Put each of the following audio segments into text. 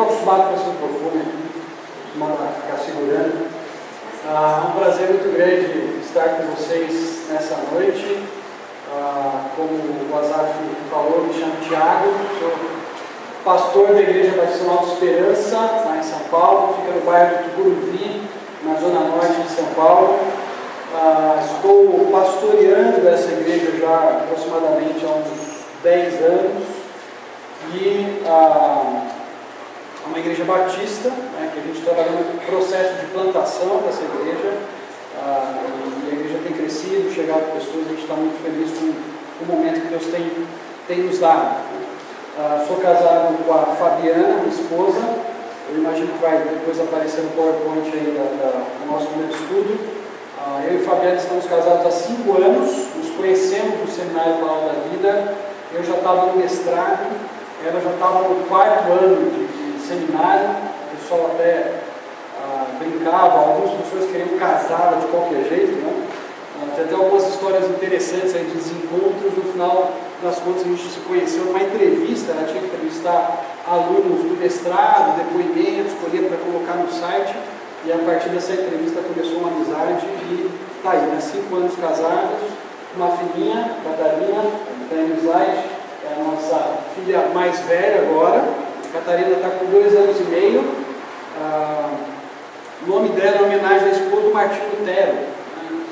estou acostumado com esse microfone aqui, acostumado a ficar segurando. Ah, é um prazer muito grande estar com vocês nessa noite. Ah, como o Azaf falou, me chamo Tiago, sou pastor da Igreja Batista Nova Esperança, lá em São Paulo, fica no bairro do Tucuruvi, na zona norte de São Paulo. Ah, estou pastoreando essa igreja já aproximadamente há uns 10 anos e ah, uma igreja batista, né, que a gente trabalha no processo de plantação dessa igreja ah, e a igreja tem crescido, chegado pessoas, a gente está muito feliz com, o momento que Deus tem, tem nos dado. Ah, sou casado com a Fabiana, minha esposa, eu imagino que vai depois aparecer no PowerPoint aí da, da, do nosso primeiro estudo. Ah, eu e Fabiana estamos casados há cinco anos, nos conhecemos no Seminário Paula da Vida. Eu já estava no mestrado, ela já estava no quarto ano de seminário. O pessoal até ah, brincava, algumas pessoas queriam casá-la de qualquer jeito, né? Ah, tem até algumas histórias interessantes aí de desencontros. No final das contas, a gente se conheceu numa entrevista, ela tinha que entrevistar alunos do mestrado, depoimentos, escolher para colocar no site. E a partir dessa entrevista começou uma amizade e tá aí, né? Cinco anos casados, uma filhinha, Catarina, no slide, é a nossa filha mais velha agora. Catarina está com dois anos e meio. Ah, o nome dela é homenagem à esposa do Martinho Lutero. Né?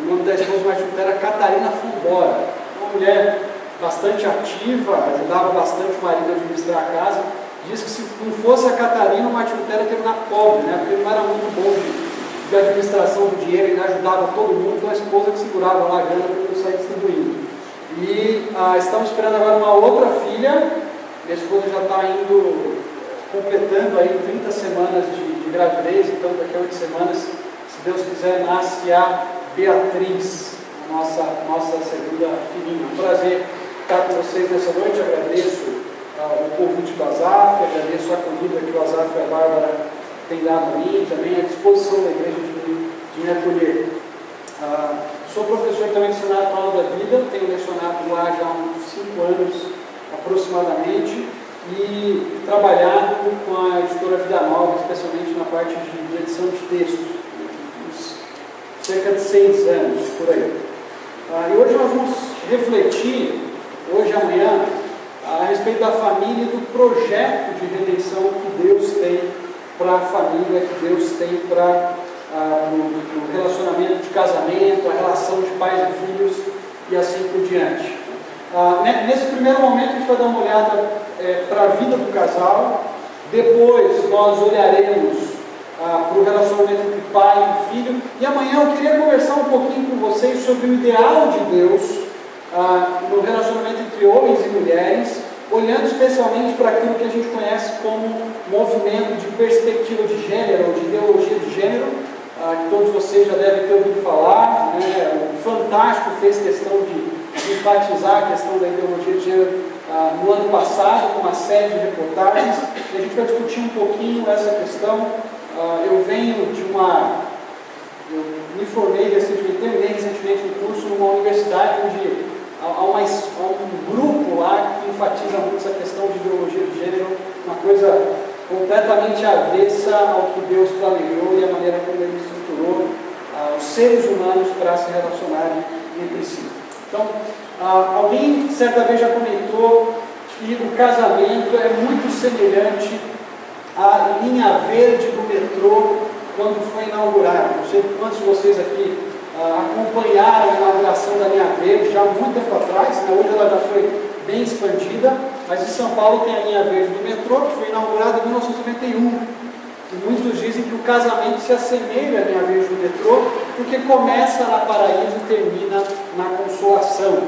O nome da esposa do Martinho Lutero é Catarina Fumbora. Uma mulher bastante ativa, ajudava bastante o marido a administrar a casa diz que se não fosse a Catarina, o Martin Lutero terminar pobre, né? porque ele não era muito bom de, de administração do dinheiro, ele ajudava todo mundo, então a esposa que segurava lá a grana para ele sair distribuindo. E ah, estamos esperando agora uma outra filha, minha esposa já está indo, completando aí 30 semanas de, de gravidez, então daqui a 8 semanas, se Deus quiser, nasce a Beatriz, a nossa, nossa segunda filhinha. Um prazer estar com vocês nessa noite, agradeço o convite do Azaf, agradeço a acolhida que o Azaf e a Bárbara têm dado a mim, também à disposição da igreja de, de me acolher. Ah, sou professor também de Senado Paulo da Vida, tenho lecionado lá já há uns cinco anos aproximadamente e trabalhado com a editora Vida Nova, especialmente na parte de, edição de textos, cerca de seis anos por aí. Ah, e hoje nós vamos refletir, hoje e amanhã, a respeito da família e do projeto de redenção que Deus tem para a família, que Deus tem para ah, o relacionamento de casamento, a relação de pais e filhos e assim por diante. Ah, nesse primeiro momento a gente vai dar uma olhada é, para a vida do casal, depois nós olharemos ah, para o relacionamento entre pai e filho, e amanhã eu queria conversar um pouquinho com vocês sobre o ideal de Deus ah, no relacionamento entre homens e mulheres, olhando especialmente para aquilo que a gente conhece como movimento de perspectiva de gênero, ou de ideologia de gênero, ah, que todos vocês já devem ter ouvido falar. Né? O Fantástico fez questão de, enfatizar a questão da ideologia de gênero ah, no ano passado, com uma série de reportagens, e a gente vai discutir um pouquinho essa questão. Ah, eu venho de uma. Eu me formei recentemente, terminei recentemente um curso numa universidade onde há, uma, há um grupo lá que enfatiza muito essa questão de ideologia de gênero, uma coisa completamente avessa ao que Deus planejou e a maneira como Ele estruturou ah, os seres humanos para se relacionarem entre si. Então, ah, alguém certa vez já comentou que o casamento é muito semelhante à linha verde do metrô quando foi inaugurado. Não sei quantos de vocês aqui uh, acompanharam a inauguração da linha verde já há muito tempo atrás, né? hoje ela já foi bem expandida, mas em São Paulo tem a linha verde do metrô, que foi inaugurada em 1991. E muitos dizem que o casamento se assemelha à linha verde do metrô, porque começa na paraíso e termina na consolação.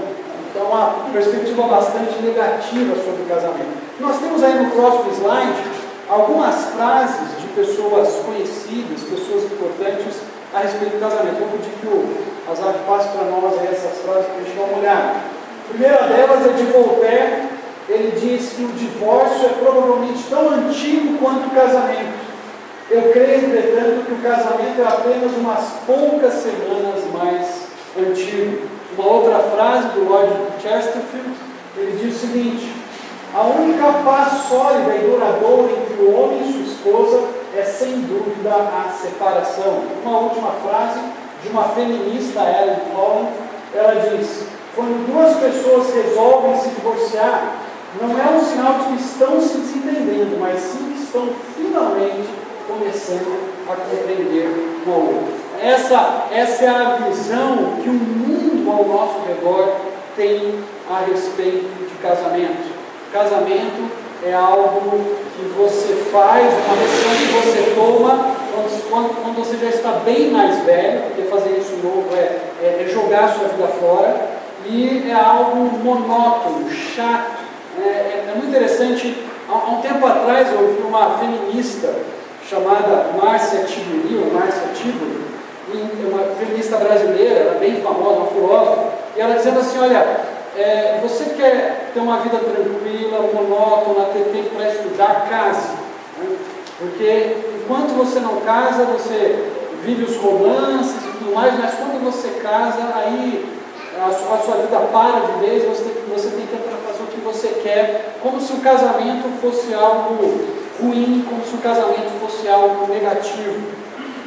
Então, uma perspectiva bastante negativa sobre o casamento. Nós temos aí no próximo slide algumas frases de pessoas conhecidas, pessoas importantes, a respeito do casamento. Vou pedir que o Azaf passe para nós essas frases para a gente dar uma olhada. A primeira delas é de Voltaire. Ele diz que o divórcio é provavelmente tão antigo quanto o casamento. Eu creio, entretanto, que o casamento é apenas umas poucas semanas mais antigo. Uma outra frase do Lord Chesterfield, ele diz o seguinte: A única paz sólida e duradoura entre o homem e sua esposa é sem dúvida a separação. Uma última frase de uma feminista, Ellen Collins, ela diz: quando duas pessoas resolvem se divorciar, não é um sinal de que estão se desentendendo, mas sim que estão finalmente começando a compreender um ao outro. Essa, essa é a visão que o mundo ao nosso redor tem a respeito de casamento. Casamento é algo que você faz, uma decisão que você toma quando, quando, você já está bem mais velho, porque fazer isso novo é, é, é jogar sua vida fora, e é algo monótono, chato. É, é, é muito interessante. Há, há, um tempo atrás eu ouvi uma feminista chamada Márcia Tiburi, ou Márcia Tiburi, uma feminista brasileira, ela é bem famosa, uma filósofa, e ela dizendo assim, olha, é, você quer ter uma vida tranquila, monótona, ter tempo para estudar, case. Né? Porque enquanto você não casa, você vive os romances e tudo mais, mas quando você casa, aí a sua, a sua vida para de vez, você tem, você tem tempo para fazer o que você quer, como se o casamento fosse algo ruim, como se o casamento fosse algo negativo.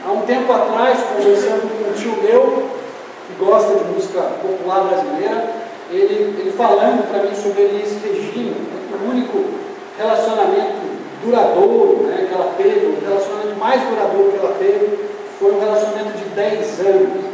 Há um tempo atrás, conversando com um tio meu, que gosta de música popular brasileira, ele, ele falando para mim sobre Elis Regina, o único relacionamento duradouro né, que ela teve, o relacionamento mais duradouro que ela teve, foi um relacionamento de 10 anos.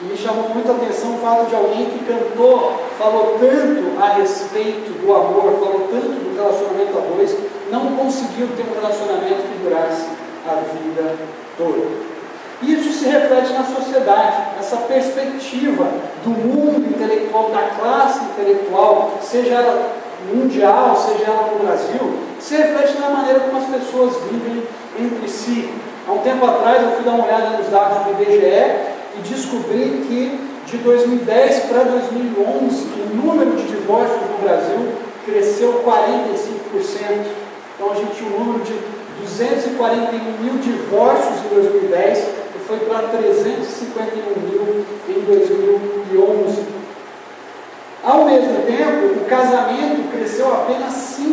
E me chamou muito a atenção o fato de alguém que cantou, falou tanto a respeito do amor, falou tanto do relacionamento a dois, não conseguiu ter um relacionamento que durasse a vida toda. Isso se reflete na sociedade, essa perspectiva do mundo intelectual, da classe intelectual, seja ela mundial, seja ela no Brasil, se reflete na maneira como as pessoas vivem entre si. Há um tempo atrás eu fui dar uma olhada nos dados do IBGE e descobri que de 2010 para 2011 o número de divórcios no Brasil cresceu 45%. Então a gente tinha um número de 241 mil divórcios em 2010 e foi para 351 mil em 2011. Ao mesmo tempo, o casamento cresceu apenas 5%.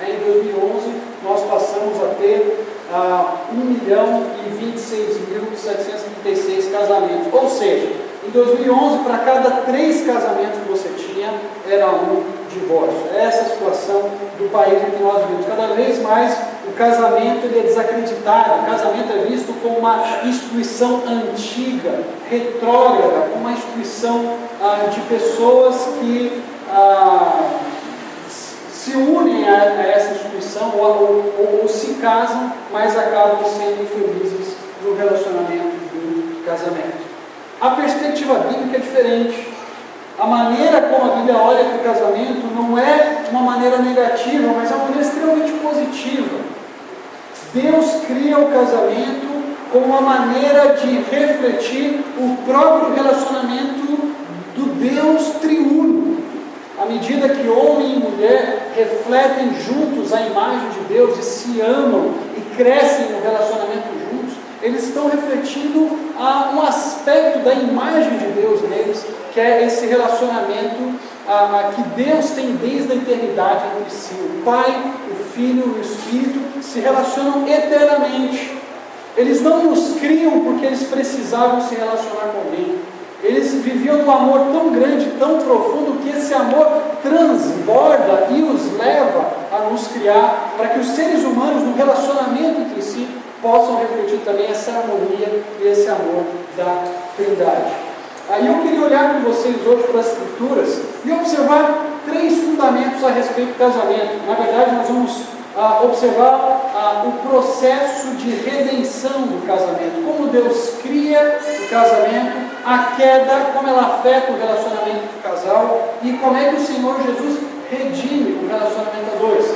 Né? Em 2011, nós passamos a ter ah, 1 milhão e 26.736 casamentos. Ou seja, em 2011, para cada três casamentos que você tinha, era um divórcio. É essa a situação do país em que nós vivemos. Cada vez mais o casamento é desacreditado, o casamento é visto como uma instituição antiga, retrógrada, como uma instituição ah, de pessoas que ah, se unem a, a essa instituição ou, ou, ou, se casam, mas acabam sendo infelizes no relacionamento do casamento. A perspectiva bíblica é diferente. A maneira como a Bíblia olha para o casamento não é uma maneira negativa, mas é uma maneira extremamente positiva. Deus cria o casamento como uma maneira de refletir o próprio relacionamento do Deus triuno à medida que homem e mulher refletem juntos a imagem de Deus e se amam e crescem no relacionamento juntos, eles estão refletindo a um aspecto da imagem de Deus neles, que é esse relacionamento a, a, que Deus tem desde a eternidade entre si. O Pai, o Filho e o Espírito se relacionam eternamente. Eles não nos criam porque eles precisavam se relacionar com alguém. Eles viviam um amor tão grande, tão profundo, que esse amor transborda e os leva a nos criar, para que os seres humanos, no relacionamento entre si, possam refletir também essa harmonia e esse amor da Trindade. Aí eu queria olhar com vocês hoje para as Escrituras e observar três fundamentos a respeito do casamento. Na verdade, nós vamos ah, observar ah, o processo de redenção do casamento, como Deus cria o casamento, a queda, como ela afeta o relacionamento do casal e como é que o Senhor Jesus redime o relacionamento a dois.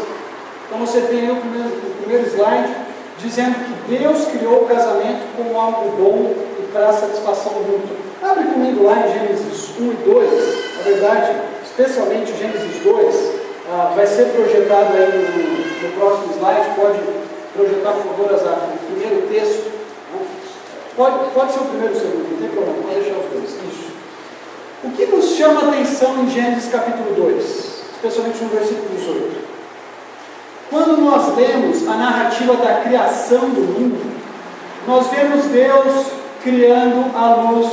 Então você tem aí o primeiro, o primeiro slide dizendo que Deus criou o casamento como algo bom e para satisfação mútua. Abre comigo lá em Gênesis 1 e 2, na verdade, especialmente Gênesis 2, ah, vai ser projetado aí no, no, próximo slide, pode projetar, por favor, Azaf, o primeiro texto. Pode, pode ser o primeiro ou o segundo, não tem problema, pode deixar os dois. Isso. O que nos chama a atenção em Gênesis capítulo 2? especialmente no versículo 18. Quando nós lemos a narrativa da criação do mundo, nós vemos Deus criando a luz,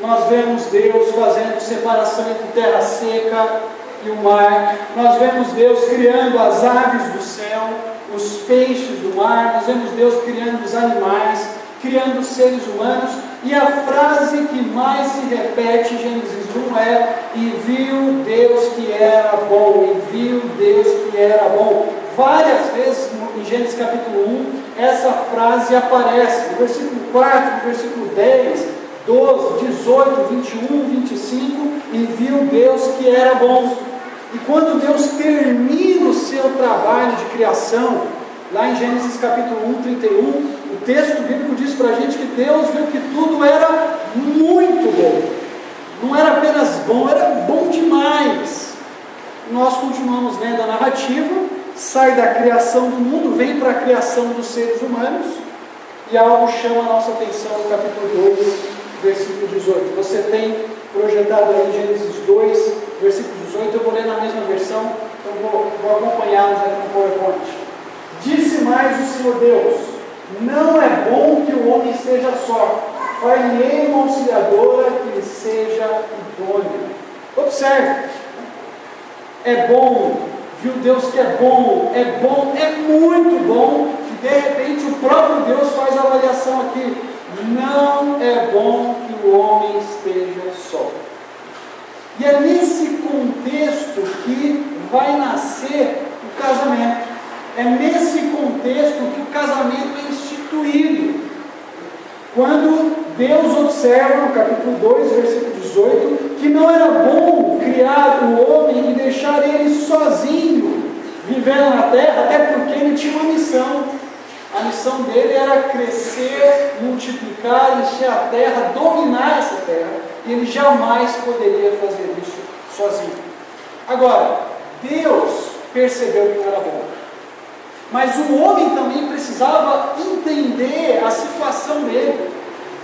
nós vemos Deus fazendo separação entre terra seca e o mar, nós vemos Deus criando as aves do céu, os peixes do mar, nós vemos Deus criando os animais, criando os seres humanos, e a frase que mais se repete em Gênesis 1 é: E viu Deus que era bom, e viu Deus que era bom. Várias vezes em Gênesis capítulo 1, essa frase aparece, no versículo 4, no versículo 10, 12, 18, 21, 25, e viu Deus que era bom. E quando Deus termina o seu trabalho de criação, lá em Gênesis capítulo 1, 31, o texto bíblico diz para a gente que Deus viu que tudo era muito bom. Não era apenas bom, era bom demais. Nós continuamos lendo a narrativa, sai da criação do mundo, vem para a criação dos seres humanos, e algo chama a nossa atenção no capítulo 2, versículo 18. Você tem projetado aí Gênesis 2, versículo 18, eu vou ler na mesma versão, então vou, vou acompanhá-los aqui no PowerPoint. Disse mais o Senhor Deus: Não é bom que o homem esteja só, far-lhe uma auxiliadora que lhe seja idônea. Observe, é bom, viu Deus que é bom, é bom, é muito bom, e de repente o próprio Deus faz a avaliação aqui. Não é bom que o homem esteja só. E é nesse contexto que vai nascer o casamento. É nesse contexto que o casamento é instituído. Quando Deus observa no capítulo 2, versículo 18, que não era bom criar o homem e deixar ele sozinho vivendo na terra, até porque ele tinha uma missão. A missão dele era crescer, multiplicar, encher a terra, dominar essa terra. E ele jamais poderia fazer isso sozinho. Agora, Deus percebeu que não era bom. Mas o homem também precisava entender a situação dele.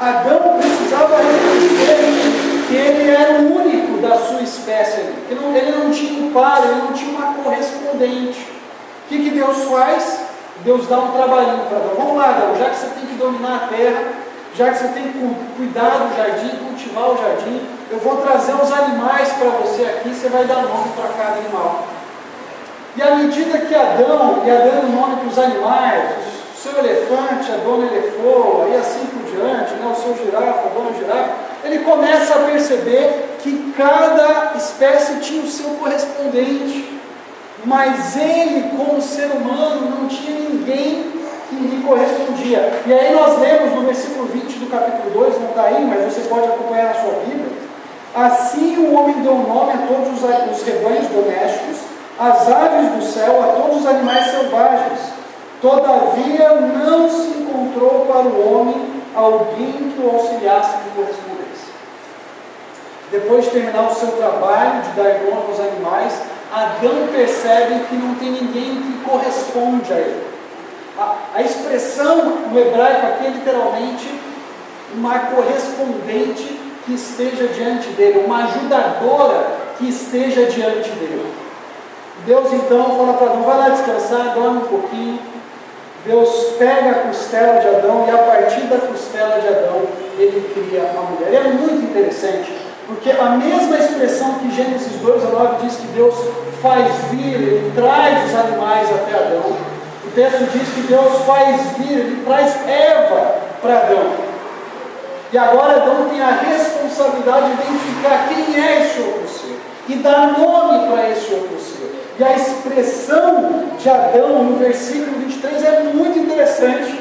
Adão precisava reconhecer que ele era o único da sua espécie que não, ele não tinha um par, ele não tinha uma correspondente. O que, que Deus faz? Deus dá um trabalhinho para Adão. Vamos lá, Adão, já que você tem que dominar a terra, já que você tem que cuidar do jardim, cultivar o jardim, eu vou trazer uns animais para você aqui, você vai dar nome para cada animal. E à medida que Adão ia dando nome para os animais, o seu elefante, a dona elefoa, e assim por diante, né, o seu girafa, a dona girafa, ele começa a perceber que cada espécie tinha o seu correspondente. Mas ele, como ser humano, não tinha ninguém que lhe correspondia. E aí nós lemos no versículo 20 do capítulo 2, não está aí, mas você pode acompanhar na sua Bíblia. Assim o homem deu nome a todos os rebanhos domésticos, às aves do céu, a todos os animais selvagens. Todavia não se encontrou para o homem alguém que o auxiliasse de correspondência. Depois de terminar o seu trabalho de dar nome aos animais, Adão percebe que não tem ninguém que corresponde a ele. A, a expressão no hebraico aqui é literalmente uma correspondente que esteja diante dele, uma ajudadora que esteja diante dele. Deus então fala para Adão: vai lá descansar, dorme um pouquinho. Deus pega a costela de Adão e a partir da costela de Adão ele cria uma mulher. E é muito interessante, porque a mesma expressão que Gênesis 2 a 9 diz que Deus faz vir, ele traz os animais até Adão. O texto diz que Deus faz vir, ele traz Eva para Adão. E agora Adão tem a responsabilidade de identificar quem é esse outro ser e dar nome para esse outro ser. E a expressão de Adão no versículo 23 é muito interessante.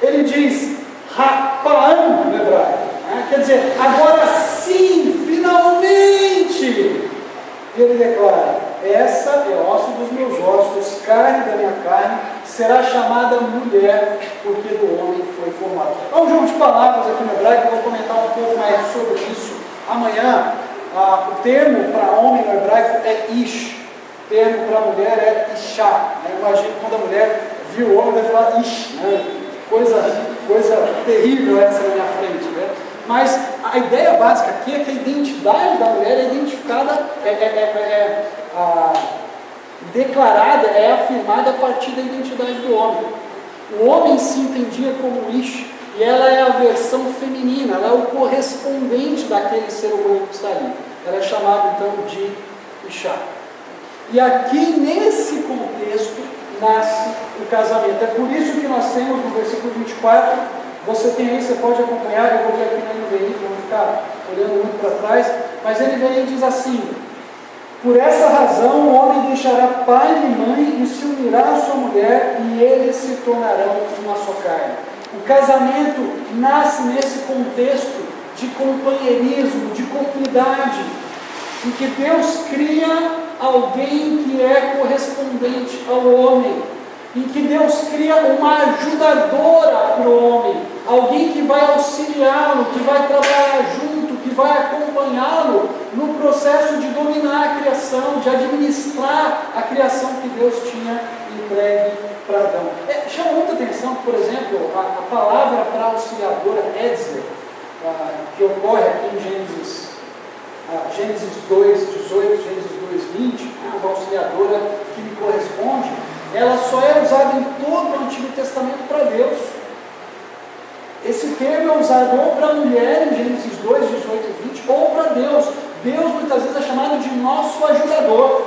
Ele diz, Rapaam no hebraico. Né? Quer dizer, agora sim, finalmente, ele declara: Essa é osso dos meus ossos, carne da minha carne, será chamada mulher, porque do homem foi formado. É um jogo de palavras aqui no hebraico, eu vou comentar um pouco mais sobre isso amanhã. Ah, o termo para homem no hebraico é ish, termo para mulher é Ishá. Né? Imagino quando a mulher viu o homem, deve falar Ish, né? coisa, coisa terrível essa na minha frente. Né? Mas a ideia básica aqui é que a identidade da mulher é identificada, é, é, é, é a, declarada, é afirmada a partir da identidade do homem. O homem se entendia como Ish, e ela é a versão feminina, ela é o correspondente daquele ser humano que está ali. Ela é chamada então de Ishá. E aqui nesse contexto nasce o casamento. É por isso que nós temos no versículo 24, você tem aí, você pode acompanhar, eu vou ver aqui na NVI, vamos ficar olhando muito para trás, mas a NVI diz assim: por essa razão, o homem deixará pai e mãe e se unirá à sua mulher, e eles se tornarão uma só carne. O casamento nasce nesse contexto de companheirismo, de comunidade, em que Deus cria alguém que é correspondente ao homem, em que Deus cria uma ajudadora para o homem, alguém que vai auxiliá-lo, que vai trabalhar junto, que vai acompanhá-lo no processo de dominar a criação, de administrar a criação que Deus tinha entregue para Adão. É, chama muita atenção, por exemplo, a, a palavra para auxiliadora Edzer, que ocorre aqui em Gênesis, Gênesis 2, 18, Gênesis 2, 20, né, uma auxiliadora que me corresponde, ela só é usada em todo o Antigo Testamento para Deus. Esse termo é usado ou para a mulher, em Gênesis 2, 18 e 20, ou para Deus. Deus muitas vezes é chamado de nosso ajudador.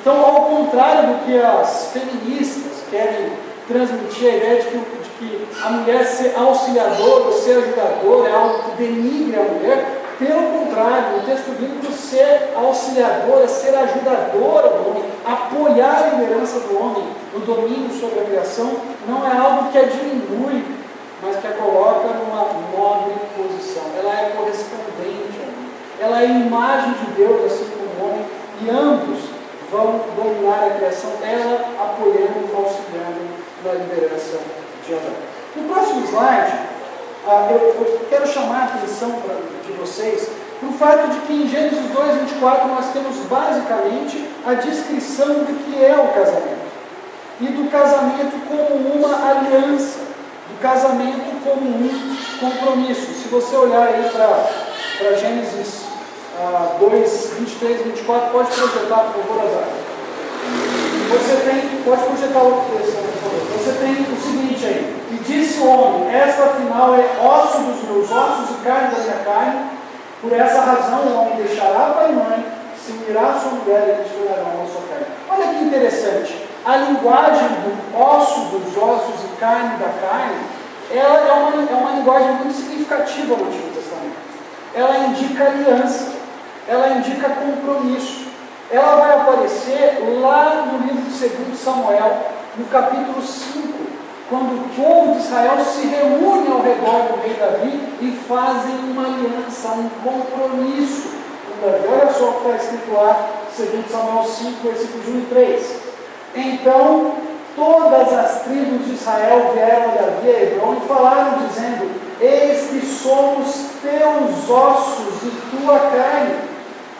Então, ao contrário do que as feministas querem transmitir a ideia de que, de que a mulher ser auxiliadora ou ser ajudadora é algo que denigre a mulher, pelo contrário, o texto bíblico ser auxiliadora, ser ajudadora do homem, apoiar a liderança do homem no domínio sobre a criação, não é algo que a diminui, mas que a coloca numa nobre posição. Ela é correspondente ela é imagem de Deus, assim como o homem, e ambos vão dominar a criação, ela apoiando e auxiliando na liderança de Adão. No próximo slide, ah, eu, eu, quero chamar a atenção pra, de vocês para o fato de que em Gênesis 2, 24 nós temos basicamente a descrição do que é o casamento. E do casamento como uma aliança, do casamento como um compromisso. Se você olhar aí para Gênesis 2, 23, 24, pode projetar, por favor, Azar. Você tem, pode projetar outro texto, por favor. Você tem o seguinte aí, e disse o homem, esta afinal é osso dos meus ossos e carne da minha carne, por essa razão o homem deixará pai e mãe, se unirá a sua mulher e eles a sua carne. Olha que interessante, a linguagem do osso dos ossos e carne da carne, ela é uma, é uma linguagem muito significativa no Antigo Testamento. Ela indica aliança ela indica compromisso. Ela vai aparecer lá no livro de 2 Samuel, no capítulo 5, quando o povo de Israel se reúne ao redor do rei Davi e fazem uma aliança, um compromisso com Davi. Olha só o que está escrito lá, 2 Samuel 5, versículos 1 e 3. Então todas as tribos de Israel vieram a Davi Hebron e falaram, dizendo: Eis que somos teus ossos e tua carne.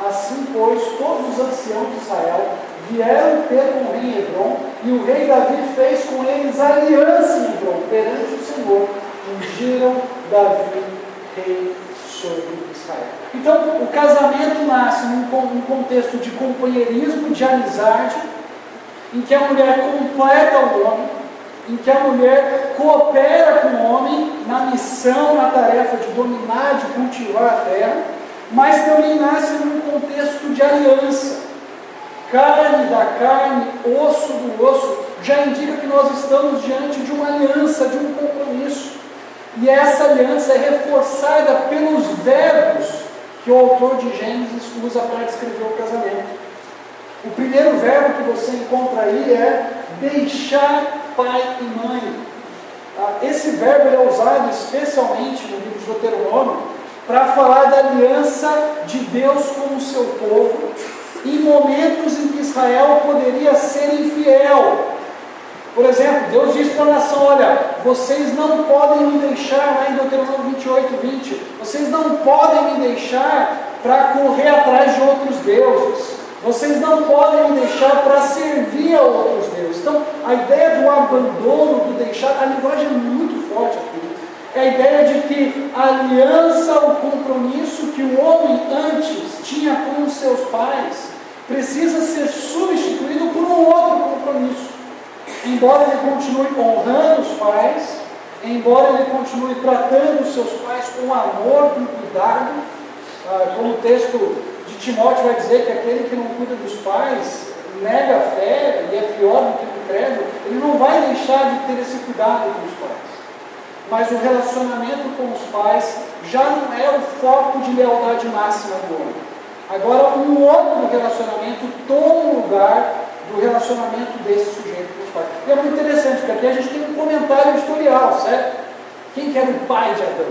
Assim, pois, todos os anciãos de Israel vieram ter com o rei Hebron, e o rei Davi fez com eles aliança em Hebron, perante o Senhor, ungiram Davi rei sobre Israel. Então, o casamento nasce num, contexto de companheirismo, de amizade, em que a mulher completa o homem, em que a mulher coopera com o homem na missão, na tarefa de dominar, de cultivar a terra, mas também nasce num contexto de aliança. Carne da carne, osso do osso, já indica que nós estamos diante de uma aliança, de um compromisso. E essa aliança é reforçada pelos verbos que o autor de Gênesis usa para descrever o casamento. O primeiro verbo que você encontra aí é deixar pai e mãe. Tá? Esse verbo é usado especialmente no livro de Deuteronômio para falar da aliança de Deus com o seu povo, em momentos em que Israel poderia ser infiel. Por exemplo, Deus diz para a nação: Olha, vocês não podem me deixar, lá em Deuteronômio 28, 20, vocês não podem me deixar para correr atrás de outros deuses. Vocês não podem me deixar para servir a outros deuses. Então, a ideia do abandono, do deixar, a linguagem é muito forte aqui. É a ideia de que a aliança, o compromisso que o homem antes tinha com os seus pais, precisa ser substituído por um outro compromisso. Embora ele continue honrando os pais, embora ele continue tratando os seus pais com amor, com cuidado, ah, como o texto de Timóteo vai dizer que aquele que não cuida dos pais nega a fé e é pior do que o credo, ele não vai deixar de ter esse cuidado com os pais. Mas o relacionamento com os pais já não é o foco de lealdade máxima do homem. Agora, um outro relacionamento toma lugar do relacionamento desse sujeito com os pais. E é muito interessante, porque aqui a gente tem um comentário editorial, certo? Quem que era o pai de Adão?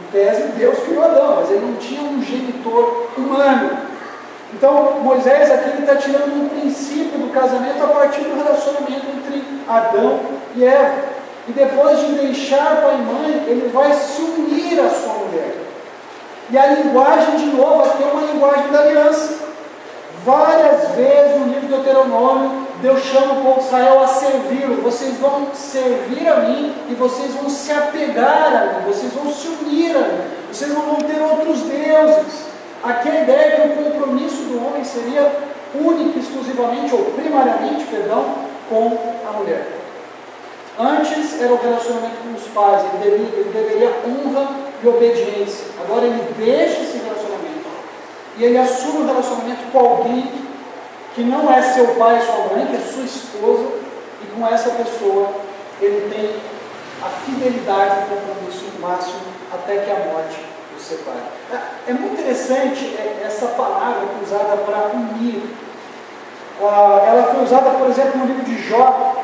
Em tese, Deus criou Adão, mas ele não tinha um genitor humano. Então, Moisés aqui está tirando um princípio do casamento a partir do relacionamento entre Adão e Eva. E depois de deixar pai e mãe, ele vai se unir à sua. E a linguagem, de novo, aqui é uma linguagem da aliança. Várias vezes no livro de Deuteronômio, Deus chama o povo de Israel a servi-lo. Vocês vão servir a mim e vocês vão se apegar a mim, vocês vão se unir a mim, vocês não vão ter outros deuses. Aqui a ideia é que o compromisso do homem seria único, exclusivamente, ou primariamente, perdão, com a mulher. Antes era o relacionamento com os pais, ele deveria, ele deveria honra e obediência. Agora ele deixa esse relacionamento e ele assume um relacionamento com alguém que não é seu pai sua mãe, que é sua esposa, e com essa pessoa ele tem a fidelidade e o compromisso máximo até que a morte os separe. É, é muito interessante é, essa palavra é usada para unir. Ah, ela foi usada, por exemplo, no livro de Jó,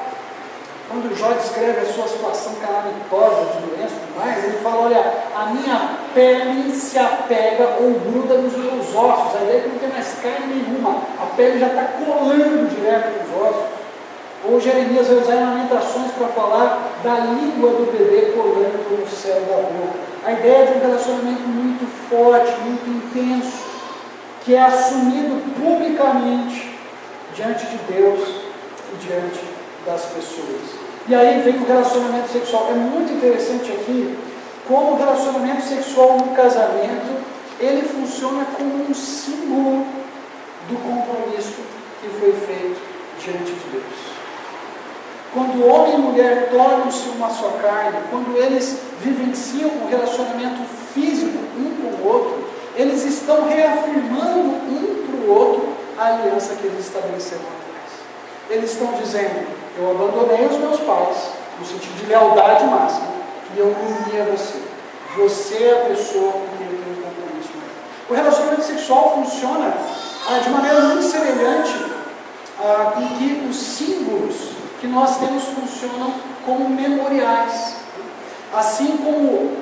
quando Jó descreve a sua situação calamitosa de doença e mais, ele fala: Olha, a minha pele se apega ou gruda nos meus ossos. A ideia é que não tem mais carne nenhuma, a pele já está colando direto nos ossos. Ou Jeremias vai usar lamentações para falar da língua do bebê colando no céu da boca. A ideia de um relacionamento muito forte, muito intenso, que é assumido publicamente diante de Deus e diante das pessoas. E aí vem o relacionamento sexual. É muito interessante aqui como o relacionamento sexual no casamento ele funciona como um símbolo do compromisso que foi feito diante de Deus. Quando homem e mulher tornam-se uma só carne, quando eles vivenciam um relacionamento físico um com o outro, eles estão reafirmando um para o outro a aliança que eles estabeleceram atrás. Eles estão dizendo: eu abandonei os meus pais, no sentido de lealdade máxima, e eu me uni a você. Você é a pessoa com quem eu tenho um compromisso. O relacionamento sexual funciona ah, de maneira muito semelhante ah, com que os símbolos que nós temos funcionam como memoriais. Assim como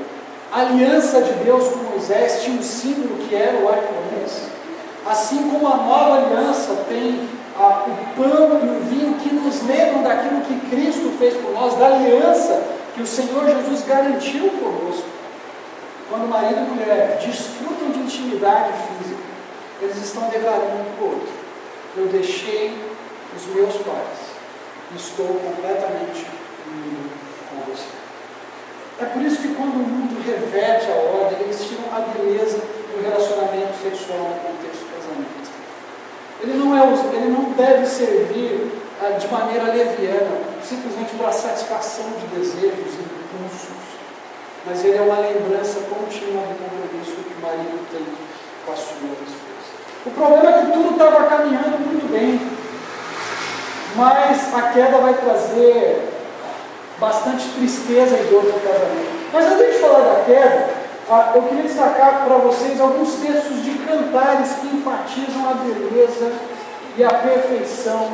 a aliança de Deus com Moisés tinha um símbolo que era o arco-íris, assim como a nova aliança tem o pão e o vinho que nos lembram daquilo que Cristo fez por nós, da aliança que o Senhor Jesus garantiu conosco. Quando marido e mulher desfrutam de intimidade física, eles estão declarando um para o outro: Eu deixei os meus pais, estou completamente unido com você. É por isso que quando o mundo reverte a ordem, eles tiram a beleza do relacionamento sexual no contexto. Ele não, é, ele não deve servir ah, de maneira leviana, simplesmente para satisfação de desejos e impulsos, mas ele é uma lembrança contínua do compromisso que o marido tem com a sua esposa. O problema é que tudo estava caminhando muito bem, mas a queda vai trazer bastante tristeza e dor no casamento. Mas antes de falar da queda, eu queria destacar para vocês alguns textos de cantares que enfatizam a beleza e a perfeição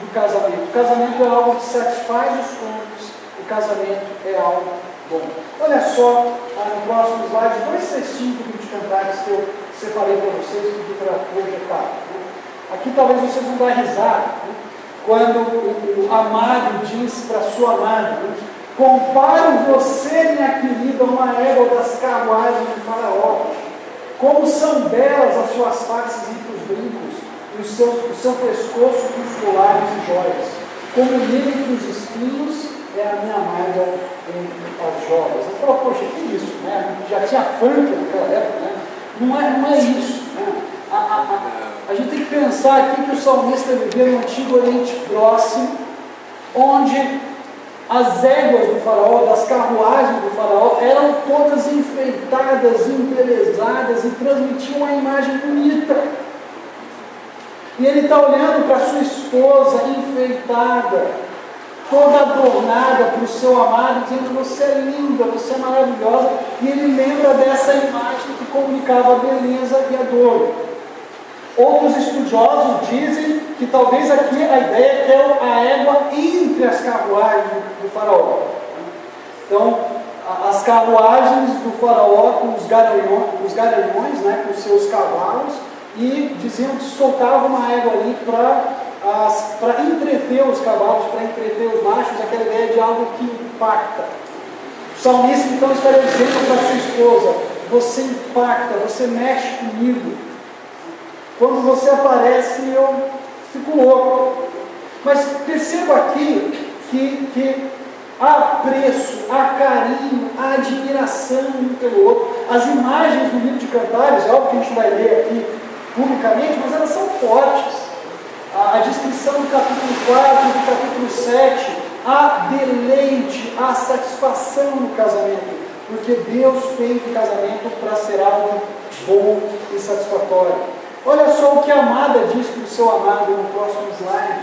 do casamento. O casamento é algo que satisfaz os sonhos, o casamento é algo bom. Olha só, ah, no próximo slide, dois textinhos de cantares que eu separei para vocês, que para projetar. Aqui talvez vocês vão dar risada, né? quando o, o amado diz para sua amada, né? Comparo você, minha querida, uma égua das carruagens de Faraó. Como são belas as suas faces entre os brincos, e o seu, o seu pescoço com os colares e joias. Como nele entre os espinhos é a minha amada entre as joias. Eu falo, poxa, que isso, né? Já tinha funk naquela época, né? Não é, não é isso. Né? A, a, a, gente tem que pensar aqui que o salmista vivia no Antigo Oriente Próximo, onde as éguas do faraó, das carruagens do faraó, eram todas enfeitadas, embelezadas e transmitiam uma imagem bonita. E ele está olhando para sua esposa enfeitada, toda adornada para o seu amado, dizendo: Você é linda, você é maravilhosa. E ele lembra dessa imagem que comunicava a beleza e a dor. Outros estudiosos dizem que talvez aqui a ideia é é a égua entre as carruagens do faraó. Então, as carruagens do faraó com os garanhões, os garanhões né, com seus cavalos, e diziam que soltava uma égua ali para entreter os cavalos, para entreter os machos, aquela ideia de algo que impacta. O salmista então estaria dizendo para sua esposa: Você impacta, você mexe comigo quando você aparece, eu fico louco. Mas perceba aqui que, que há apreço, há carinho, há admiração um pelo outro. As imagens do livro de Cantares, é óbvio que a gente vai ler aqui publicamente, mas elas são fortes. A, a descrição do capítulo 4 do capítulo 7, há deleite, há satisfação no casamento, porque Deus fez o casamento para ser algo bom e satisfatório. Olha só o que a amada diz para o seu amado no próximo slide.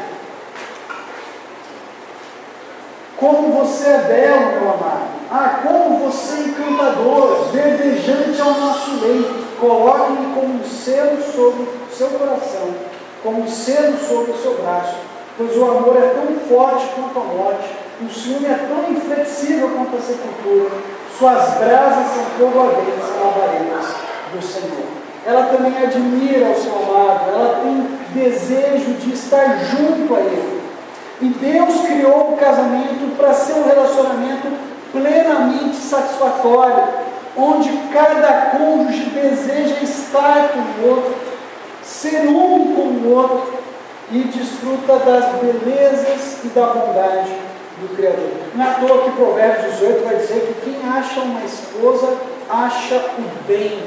Como você é belo, meu amado. Ah, como você é encantador, verdejante ao nosso leito. Coloque-me como um selo sobre o seu coração, como um selo sobre o seu braço. Pois o amor é tão forte quanto a morte, o ciúme é tão inflexível quanto a sepultura. Suas brasas são fogo ardente, labaredas do Senhor ela também admira o seu amado, ela tem desejo de estar junto a ele. E Deus criou o casamento para ser um relacionamento plenamente satisfatório, onde cada cônjuge deseja estar com o outro, ser um com o outro e desfruta das belezas e da bondade do Criador. Não é à toa que Provérbios 18 vai dizer que quem acha uma esposa acha o bem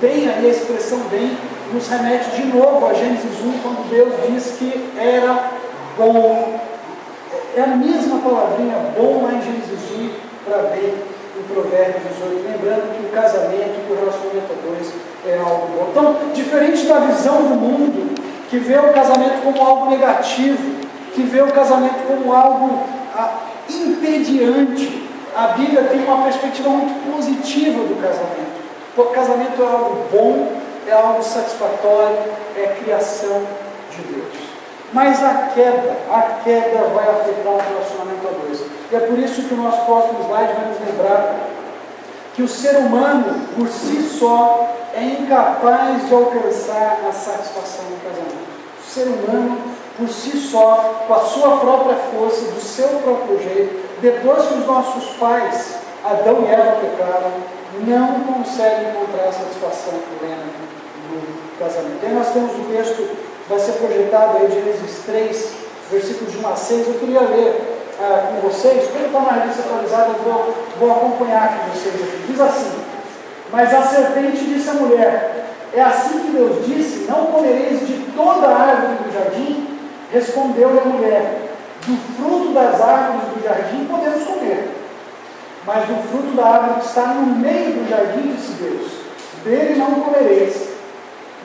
bem, aí a expressão bem, nos remete de novo a Gênesis 1, quando Deus diz que era bom. É a mesma palavrinha bom lá em Gênesis 1 para bem em Provérbios 18, lembrando que o casamento, que o relacionamento a dois é algo bom. Então, diferente da visão do mundo, que vê o casamento como algo negativo, que vê o casamento como algo ah, entediante, a Bíblia tem uma perspectiva muito positiva do casamento. O casamento é algo bom, é algo satisfatório, é criação de Deus. Mas a queda, a queda vai afetar o relacionamento a dois. E é por isso que o nosso próximo slide vai nos lembrar que o ser humano, por si só, é incapaz de alcançar a satisfação no casamento. O ser humano, por si só, com a sua própria força, do seu próprio jeito, depois que os nossos pais, Adão e Eva, pecaram, não consegue encontrar satisfação plena no casamento. E nós temos o texto, vai ser projetado aí de Gênesis 3, versículos de 1 a 6. Eu queria ler ah, com vocês, como está na lista atualizada, eu vou, vou acompanhar com vocês aqui. Diz assim: Mas a serpente disse à mulher: É assim que Deus disse: Não comereis de toda a árvore do jardim? Respondeu-lhe a mulher: Do fruto das árvores do jardim podemos comer mas do fruto da árvore que está no meio do jardim, disse Deus: Dele não comereis,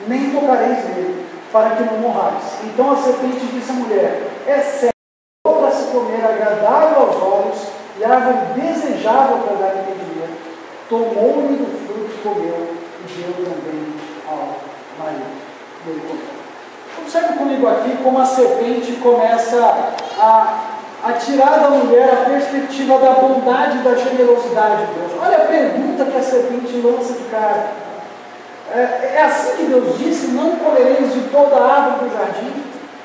nem tocareis nele, para que não morrais. Então a serpente disse à mulher: É certo para se comer agradável aos olhos e árvore desejável para dar entendimento. Tomou-lhe do fruto e comeu, e deu também ao marido. Ele comeu. Observe comigo aqui como a serpente começa a a tirar da mulher a perspectiva da bondade e da generosidade de Deus. Olha a pergunta que a serpente lança de cara. É, é assim que Deus disse: não comereis de toda a árvore do jardim.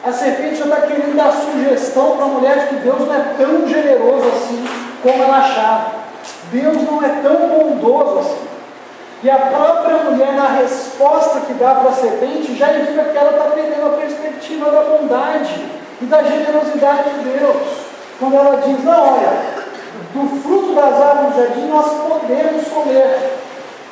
A serpente já está querendo dar sugestão para a mulher de que Deus não é tão generoso assim como ela achava. Deus não é tão bondoso assim. E a própria mulher, na resposta que dá para a serpente, já indica que ela está perdendo a perspectiva da bondade e da generosidade de Deus. Quando ela diz, não, olha, do fruto das árvores do jardim nós podemos comer.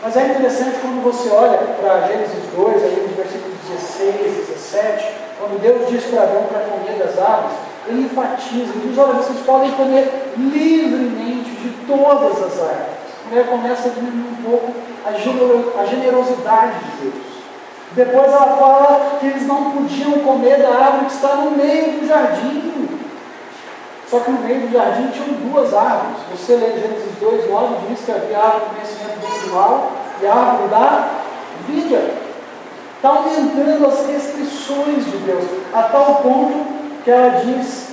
Mas é interessante quando você olha para Gênesis 2, aí nos versículos 16, 17, quando Deus diz para Adão para comer das árvores, ele enfatiza, ele diz, olha, vocês podem comer livremente de todas as árvores. A mulher começa a diminuir um pouco a generosidade de Deus. Depois ela fala que eles não podiam comer da árvore que está no meio do jardim. Só que no meio do jardim tinham duas árvores. Você lê Gênesis 2, 9, diz que havia árvore do conhecimento bem do mal e árvore da vida. Está aumentando as restrições de Deus, a tal ponto que ela diz: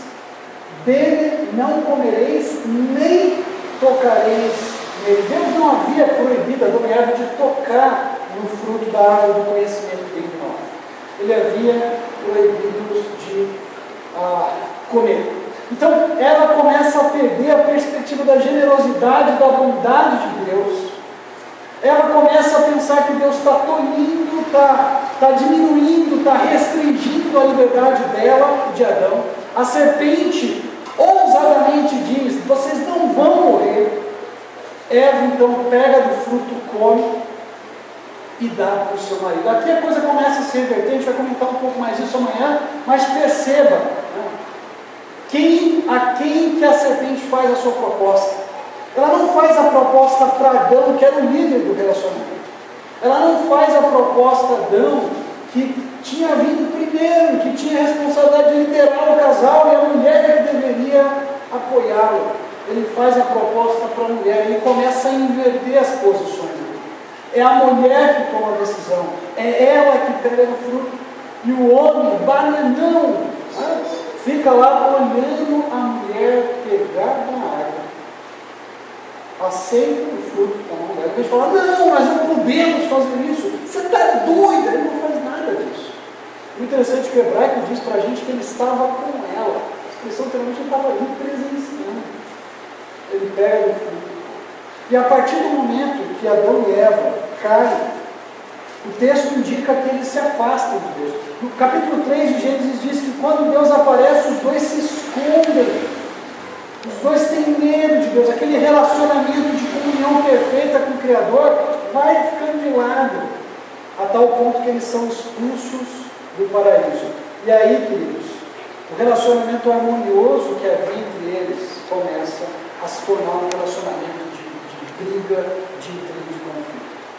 dele não comereis, nem tocareis nele. Deus não havia proibido a Eva de tocar no fruto da árvore do conhecimento bem e mal. Ele havia proibido de ah, comer. Então, ela começa a perder a perspectiva da generosidade, da bondade de Deus. Ela começa a pensar que Deus está tolhindo, está tá diminuindo, está restringindo a liberdade dela, de Adão. A serpente ousadamente diz: Vocês não vão morrer. Eva então pega do fruto, come e dá para o seu marido. Aqui a coisa começa a se reverter, a gente vai comentar um pouco mais isso amanhã, mas perceba né, quem, a quem que a serpente faz a sua proposta. Ela não faz a proposta para Adão, que era o líder do relacionamento. Ela não faz a proposta Adão, que tinha vindo primeiro, que tinha a responsabilidade de liderar o casal e a mulher que deveria apoiá-lo. Ele faz a proposta para a mulher, ele começa a inverter as posições. É a mulher que toma a decisão, é ela que pega o fruto. E o homem, bananão, né, fica lá olhando a mulher pegar da árvore. Aceita o fruto da mulher. Ele fala, não, nós não podemos fazer isso. Você está doida, ele não faz nada disso. O interessante é que o hebraico diz para a gente que ele estava com ela. A expressão literalmente ele estava ali presenciando. Ele pega o fruto. E a partir do momento que Adão e Eva caem, o texto indica que eles se afastam de Deus. No capítulo 3 de Gênesis diz que quando Deus aparece, os dois se escondem. Os dois têm medo de Deus. Aquele relacionamento de comunhão perfeita com o Criador vai ficando de lado, a tal ponto que eles são expulsos do paraíso. E aí, queridos, o relacionamento harmonioso que havia entre eles começa a se tornar um relacionamento de, de briga, de.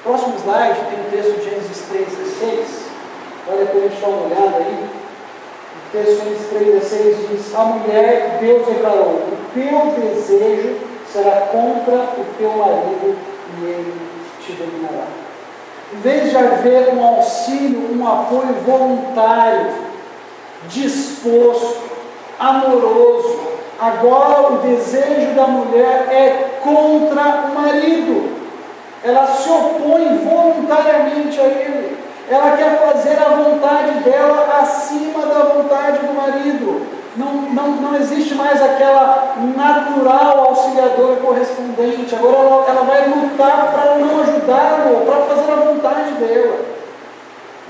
Próximo slide tem o texto de Gênesis 3, 16. Olha para a gente dar uma olhada aí. O texto de Gênesis 3, 16 diz: A mulher, Deus declarou: O teu desejo será contra o teu marido e ele te dominará. Em vez de haver um auxílio, um apoio voluntário, disposto, amoroso, agora o desejo da mulher é contra o marido. Ela se opõe voluntariamente a ele. Ela quer fazer a vontade dela acima da vontade do marido não, não, não existe mais aquela natural auxiliadora correspondente. Agora ela, ela vai lutar para não ajudá-lo, para fazer a vontade dela.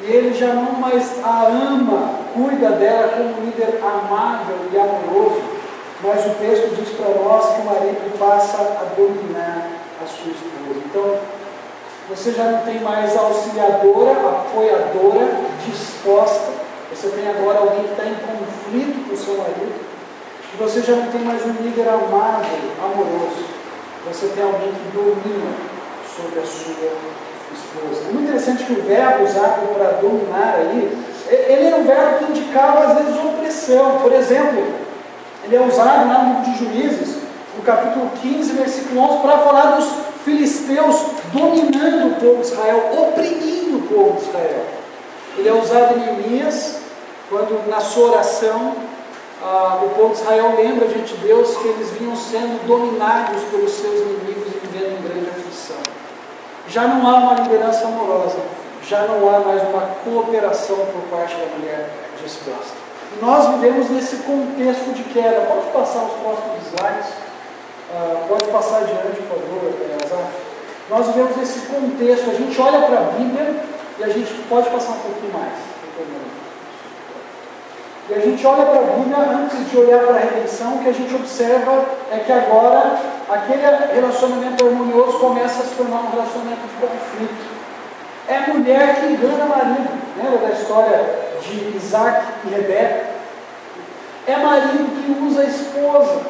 E ele já não mais a ama, cuida dela como um líder amável e amoroso. Mas o texto diz para nós que o marido passa a dominar sua esposa. Então, você já não tem mais auxiliadora, apoiadora, disposta você tem agora alguém que está em conflito com o seu marido. E você já não tem mais um líder amável, amoroso. Você tem alguém que domina sobre a sua esposa. É muito interessante que o verbo usado para dominar aí, ele era um verbo que indicava às vezes opressão. Por exemplo, ele é usado no livro de Juízes, no capítulo 15, versículo 11, para falar dos filisteus dominando o povo de Israel, oprimindo o povo de Israel. Ele é usado em Neemias, quando na sua oração ah, o povo de Israel lembra diante de Deus que eles vinham sendo dominados pelos seus inimigos e vivendo em grande aflição. Já não há uma liderança amorosa, já não há mais uma cooperação por parte da mulher disposta. Nós vivemos nesse contexto de queda. Pode passar os próximos slides? Ah, pode passar adiante, por favor, Azaf. Nós vivemos nesse contexto. A gente olha para a Bíblia e a gente pode passar um pouquinho mais. E a gente olha para a Bíblia, antes de olhar para a redenção, o que a gente observa é que agora aquele relacionamento harmonioso começa a se tornar um relacionamento de conflito. É mulher que engana marido. Lembra da história de Isaac e Rebeca? É marido que usa a esposa.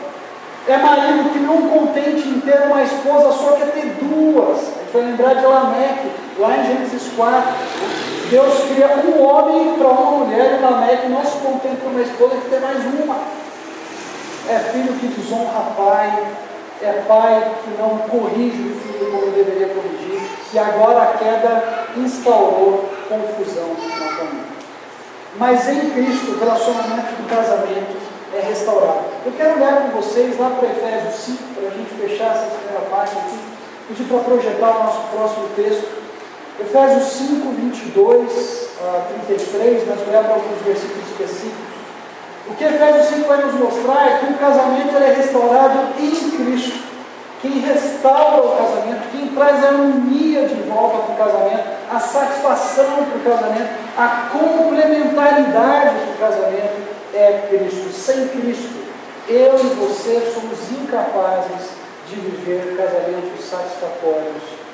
É marido que não contente em ter uma esposa só quer ter duas. A gente vai lembrar de Lameque, lá em Gênesis 4. Deus cria um homem para uma mulher e Lameque não se contenta com uma esposa que tem mais uma. É filho que desonra pai, é pai que não corrige o filho como deveria corrigir, e agora a queda instaurou confusão na família. Mas em Cristo, o relacionamento do casamento é restaurado. Eu quero olhar com vocês lá para Efésios 5, para a gente fechar essa primeira parte aqui, pedir para projetar o nosso próximo texto. Efésios 5, 22 a 33, nós olhar para alguns versículos específicos. O que Efésios 5 vai nos mostrar é que o casamento é restaurado em Cristo. Quem restaura o casamento, quem traz a harmonia de volta para o casamento, a satisfação para o casamento, a complementaridade para o casamento é Cristo. Sem Cristo, eu e você somos incapazes de viver casamentos satisfatórios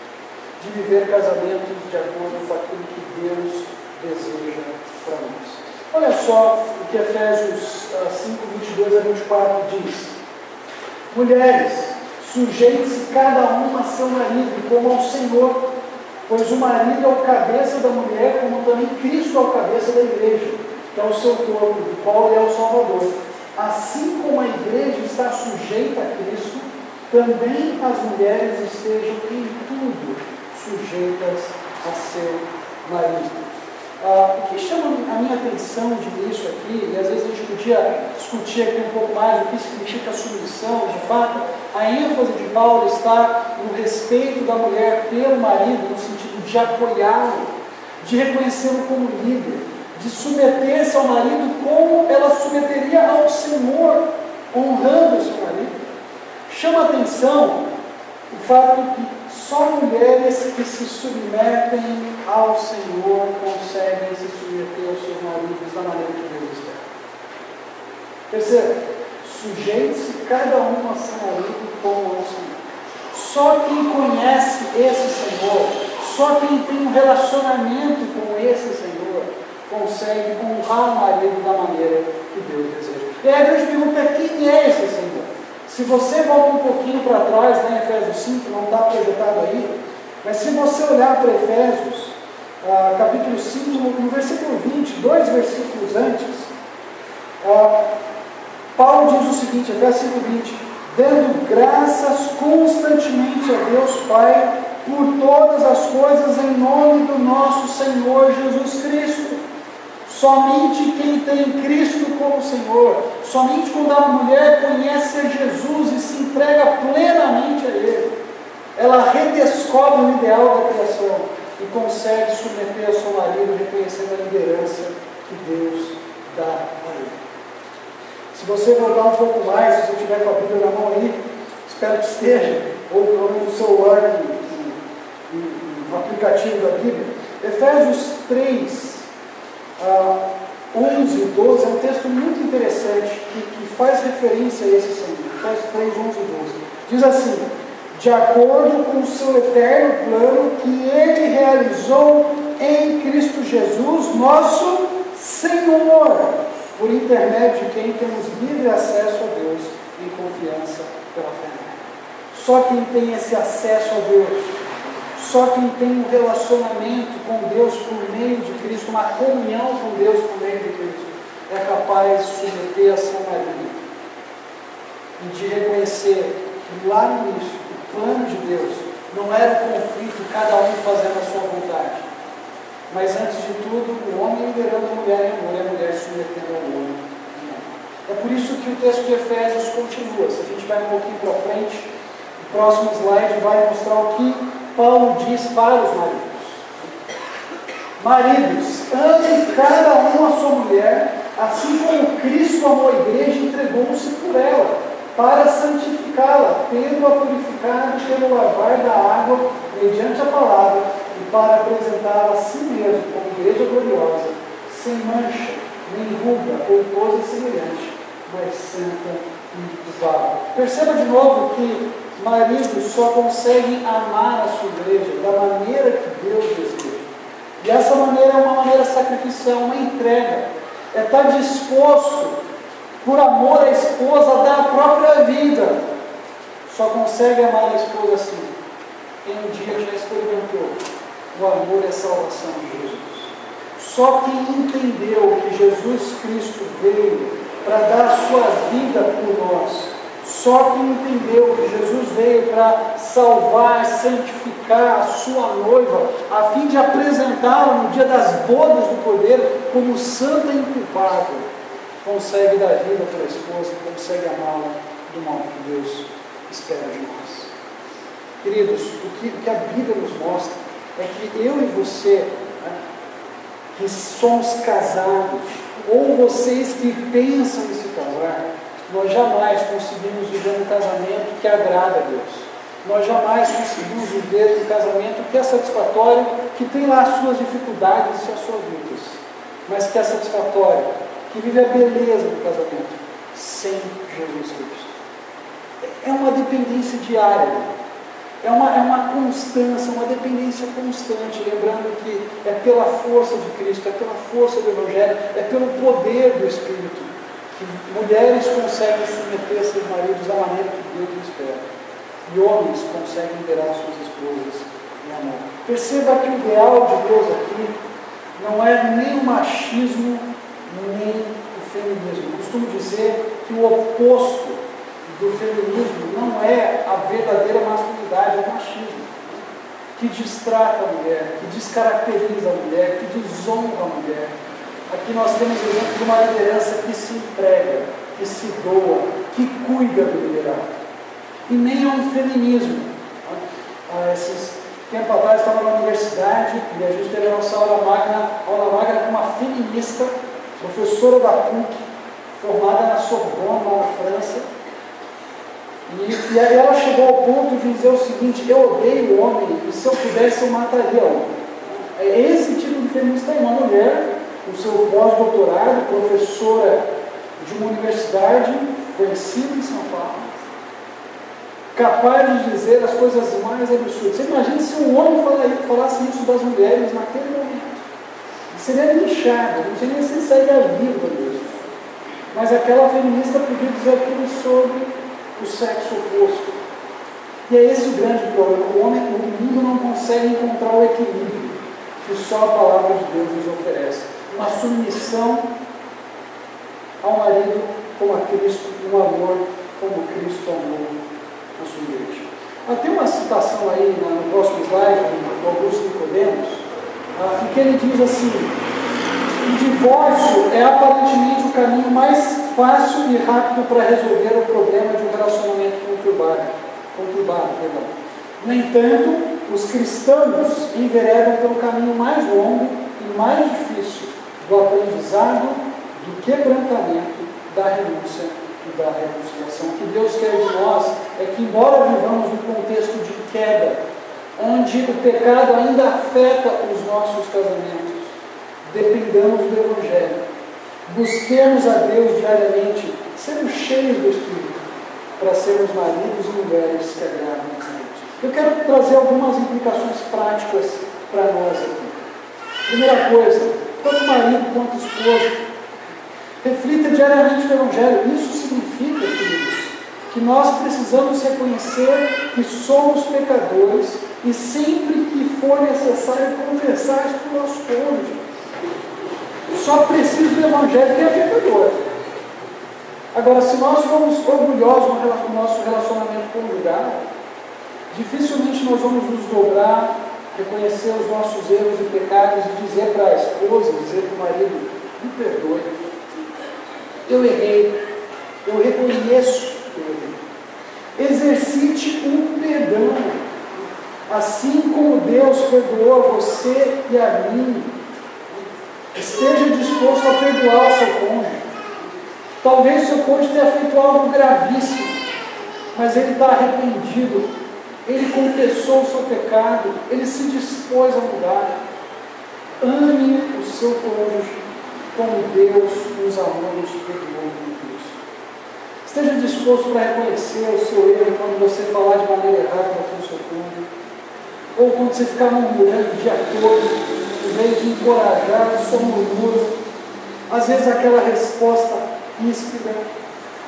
de viver casamentos de acordo com aquilo que Deus deseja para nós. Olha só o que Efésios 5, ah, 22 a 24 diz: Mulheres, sujeite-se cada uma a seu marido, como ao Senhor, pois o marido é o cabeça da mulher, como também Cristo é o cabeça da igreja, é o seu corpo, do qual ele é o Salvador. Assim como a igreja está sujeita a Cristo, também as mulheres estejam em tudo sujeitas a seu marido. Ah, o que chama a minha atenção de isso aqui, e às vezes a gente podia discutir aqui um pouco mais o que significa submissão, de fato, a ênfase de Paulo está no respeito da mulher pelo marido, no sentido de apoiá-lo, de reconhecê-lo como líder, de submeter-se ao marido como ela submeteria ao Senhor, honrando o seu marido. Chama atenção o fato que só mulheres que se submetem ao Senhor conseguem se submeter aos seus maridos da maneira que Deus espera. Terceiro, sujeite-se cada um a seu marido como ao Senhor. Só quem conhece esse Senhor, só quem tem um relacionamento com esse Senhor, consegue honrar o marido da maneira que Deus deseja. E aí grande pergunta quem é esse Senhor? Se você volta um pouquinho para trás, né, Efésios 5, não está projetado aí, mas se você olhar para Efésios, ah, capítulo 5, no, versículo 20, dois versículos antes, ah, Paulo diz o seguinte, 5, 20, dando graças constantemente a Deus Pai por todas as coisas em nome do nosso Senhor Jesus Cristo Somente quem tem Cristo como Senhor, somente quando a mulher conhece a Jesus e se entrega plenamente a Ele, ela redescobre o ideal da criação e consegue submeter ao seu marido, reconhecendo a liderança que Deus dá a ele. Se você voltar um pouco mais, se você tiver com a Bíblia na mão aí, espero que esteja, ou pelo menos no celular, no aplicativo da Bíblia, Efésios 3, ah, 11 e 12 é um texto muito interessante que, que faz referência a esse Senhor. Efésios 3, 11 e 12. Diz assim: De acordo com o seu eterno plano que ele realizou em Cristo Jesus, nosso Senhor, por intermédio de quem temos livre acesso a Deus em confiança pela fé. Só quem tem esse acesso a Deus só quem tem um relacionamento com Deus por meio de Cristo, uma comunhão com Deus por meio de Cristo, é capaz de submeter a seu marido e de reconhecer que lá no início, o plano de Deus não era o conflito, cada um fazendo a sua vontade. Mas antes de tudo, o homem liderando a mulher em amor e a mulher submetendo ao homem. É por isso que o texto de Efésios continua. Se a gente vai um pouquinho para frente, o próximo slide vai mostrar o que Paulo diz para os maridos: Maridos, amem cada um a sua mulher, assim como Cristo amou a igreja e entregou-se por ela, para santificá-la, tendo-a purificado pelo lavar da água mediante a palavra, e para apresentá-la a si mesmo como igreja gloriosa, sem mancha, nem ruga ou coisa semelhante, mas santa e pura. Perceba de novo que maridos só conseguem amar a sua igreja da maneira que Deus deseja. E essa maneira é uma maneira sacrificial, uma entrega. É estar disposto, por amor à esposa, a dar a própria vida. Só consegue amar a esposa assim. Quem um dia já experimentou o amor e a salvação de Jesus. Só quem entendeu que Jesus Cristo veio para dar a sua vida por nós, só quem entendeu que Jesus veio para salvar, santificar a sua noiva, a fim de apresentá-la no dia das bodas do Cordeiro como santa e inculpável, consegue dar vida para a esposa, consegue amá-la do modo que Deus espera de nós. Queridos, o que, o que a Bíblia nos mostra é que eu e você, né, que somos casados, ou vocês que pensam em se casar, nós jamais conseguimos viver um casamento que agrada a Deus. Nós jamais conseguimos viver um casamento que é satisfatório, que tem lá as suas dificuldades e as suas lutas, mas que é satisfatório, que vive a beleza do casamento sem Jesus Cristo. É uma dependência diária é uma, é uma constância, uma dependência constante, lembrando que é pela força de Cristo, é pela força do Evangelho, é pelo poder do Espírito mulheres conseguem submeter seus maridos da maneira que Deus espera. E homens conseguem liderar suas esposas em amor. Perceba que o ideal de Deus aqui não é nem o machismo, nem o feminismo. Eu costumo dizer que o oposto do feminismo não é a verdadeira masculinidade, é o machismo, que distrata a mulher, que descaracteriza a mulher, que desonra a mulher. Aqui nós temos o exemplo de uma liderança que se entrega, que se doa, que cuida do liderado. E nem é um feminismo. Ah, esses tempo atrás estava na universidade e a gente teve a nossa aula magna, aula magna com uma feminista, professora da PUC, formada na Sorbonne, na França, e, e aí ela chegou ao ponto de dizer o seguinte: eu odeio o homem e se eu pudesse eu mataria o homem. É esse tipo de feminista é uma mulher, com seu pós-doutorado, professora de uma universidade conhecida em São Paulo, capaz de dizer as coisas mais absurdas. Você imagina se um homem falasse isso das mulheres naquele momento. Seria linchado, não seria se sairia vivo mesmo. Mas aquela feminista podia dizer aquilo sobre o sexo oposto. E é esse o grande problema. O homem, o mundo não consegue encontrar o equilíbrio que só a palavra de Deus nos oferece. Uma submissão ao marido como a Cristo, um amor como Cristo amou a sua igreja. Ah, tem uma citação aí no próximo slide do Augusto Nicodemos, ah, em que ele diz assim: o divórcio é aparentemente o caminho mais fácil e rápido para resolver o problema de um relacionamento conturbado. conturbado perdão. No entanto, os cristãos enveredam pelo caminho mais longo e mais difícil do aprendizado, do quebrantamento, da renúncia e da reconciliação. O que Deus quer de nós é que, embora vivamos num contexto de queda, onde o pecado ainda afeta os nossos casamentos, dependamos do Evangelho Busquemos a Deus diariamente, sendo cheios do Espírito, para sermos maridos e mulheres que agradam a Deus. Eu quero trazer algumas implicações práticas para nós aqui. Primeira coisa, tanto marido quanto esposa, reflita diariamente no Evangelho. Isso significa, queridos, que nós precisamos reconhecer que somos pecadores e sempre que for necessário confessar isso para o nosso cônjuge só precisa do Evangelho que é pecador. Agora, se nós formos orgulhosos no nosso relacionamento conjugal, dificilmente nós vamos nos dobrar, reconhecer os nossos erros e pecados e dizer para a esposa, dizer para o marido, me perdoe, eu errei, eu reconheço que eu errei. Exercite um perdão, assim como Deus perdoou a você e a mim Esteja disposto a perdoar o seu cônjuge. Talvez o seu cônjuge tenha feito algo gravíssimo, mas ele está arrependido. Ele confessou o seu pecado, ele se dispôs a mudar. Ame o seu cônjuge como Deus nos amou nos perdoou em Cristo. Esteja disposto para reconhecer o seu erro quando você falar de maneira errada com o seu cônjuge, ou quando você ficar murmurando o dia todo, em vez de encorajar, só murmura. Às vezes aquela resposta ríspida,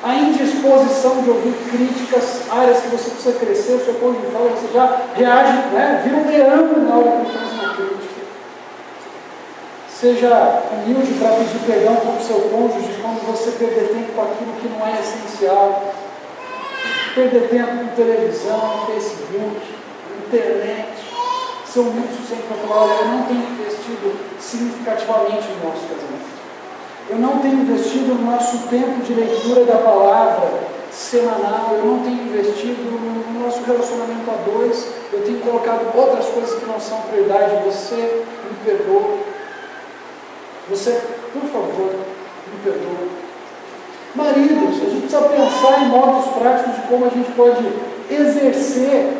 a indisposição de ouvir críticas, áreas que você precisa crescer, o seu cônjuge fala, você já reage, né? vira um leão na hora que faz uma crítica. Seja humilde para pedir perdão para o seu cônjuge quando você perder tempo com aquilo que não é essencial. Perder tempo com televisão, Facebook, internet. Ser humilde o para falar, olha, eu não tenho investido significativamente no nosso casamento. Eu não tenho investido no nosso tempo de leitura da palavra semanal, eu não tenho investido no nosso relacionamento a dois, eu tenho colocado outras coisas que não são prioridade. Você me perdoa. Você, por favor, me perdoa. Maridos, a gente precisa pensar em modos práticos de como a gente pode exercer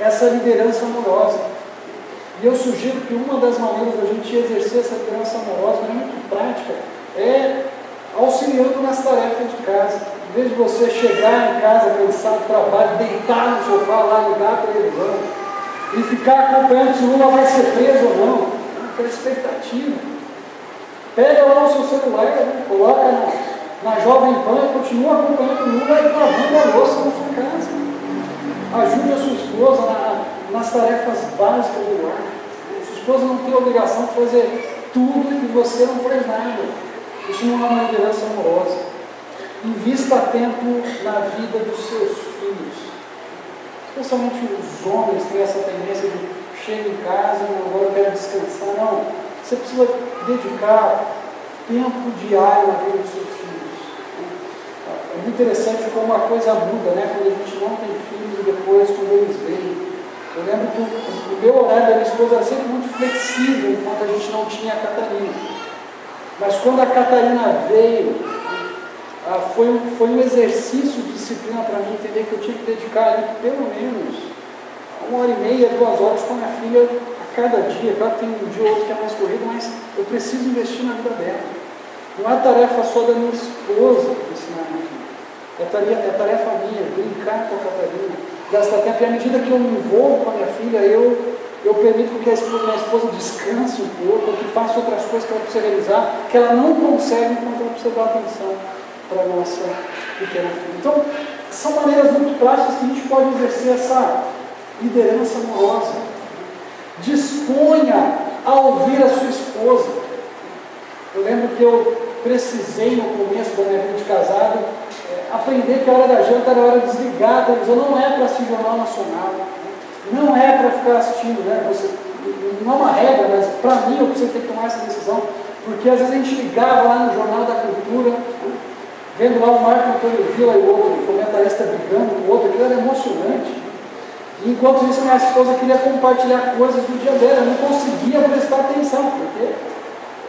essa liderança amorosa. E eu sugiro que uma das maneiras da gente exercer essa liderança amorosa, é muito prática, é auxiliando nas tarefas de casa. Em vez de você chegar em casa cansado do trabalho, deitar no sofá lá, ligar a televisão e ficar acompanhando se Lula vai ser preso ou não, aquela expectativa. Pega lá o seu celular, né? coloca na, na Jovem Pan e continua acompanhando o Lula e lavando a louça na sua casa. Ajude a sua esposa na, nas tarefas básicas do lar. Sua esposa não tem obrigação de fazer tudo e você não faz nada. Isso não é uma liderança amorosa. Invista tempo na vida dos seus filhos. Especialmente os homens têm essa tendência de chegar em casa e agora eu quero descansar. Não. Você precisa dedicar tempo diário na vida dos seus filhos. É muito interessante como a coisa muda, né? Quando a gente não tem filhos e depois quando eles vêm. Eu lembro que o, meu horário da minha esposa era sempre muito flexível enquanto a gente não tinha a Catarina. Mas quando a Catarina veio, ah, foi, um, foi um exercício de disciplina para mim entender que eu tinha que dedicar ali pelo menos uma hora e meia, duas horas com a minha filha a cada dia. Claro que tem um dia ou outro que é mais corrido, mas eu preciso investir na vida dela. Não é tarefa só da minha esposa ensinar a minha filha. É tarefa, é tarefa minha, brincar com a Catarina, gastar tempo. E à medida que eu me envolvo com a minha filha, eu, eu permito que a esposa, minha esposa descanse um pouco, que faça outras coisas que ela precisa realizar, que ela não consegue enquanto ela precisa dar atenção para a nossa pequena filha. Então, são maneiras muito práticas que a gente pode exercer essa liderança amorosa. Disponha a ouvir a sua esposa. Eu lembro que eu precisei, no começo da minha vida de casado, é, aprender que a hora da janta era a hora de desligar a televisão. Não é para assistir Jornal Nacional. Não é para ficar assistindo, né? Você, não é uma regra, mas para mim eu preciso ter que tomar essa decisão. Porque às vezes a gente ligava lá no Jornal da Cultura, vendo lá o Marco Antônio Vila e o outro comentarista brigando com o outro, aquilo era emocionante. E enquanto isso, minha esposa queria compartilhar coisas do dia dela, eu não conseguia prestar atenção, porque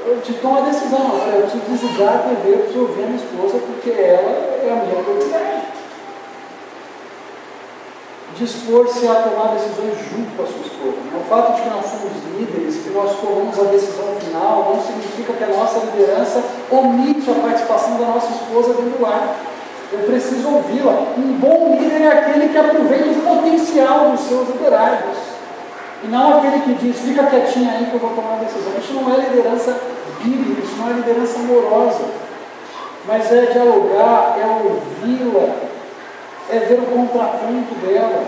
eu te tomo a decisão, eu preciso desligar a TV, eu preciso ouvir a minha esposa, porque ela é a minha autoridade. Dispor-se a tomar decisões junto com a sua esposa. O fato de que nós somos líderes, que nós tomamos a decisão final, não significa que a nossa liderança omite a participação da nossa esposa dentro do lar. Eu preciso ouvi-la. Um bom líder é aquele que aproveita o potencial dos seus liderados. E não aquele que diz, fica quietinho aí que eu vou tomar a decisão. Isso não é liderança bíblica, isso não é liderança amorosa. Mas é dialogar, é ouvi-la, é ver o contraponto dela.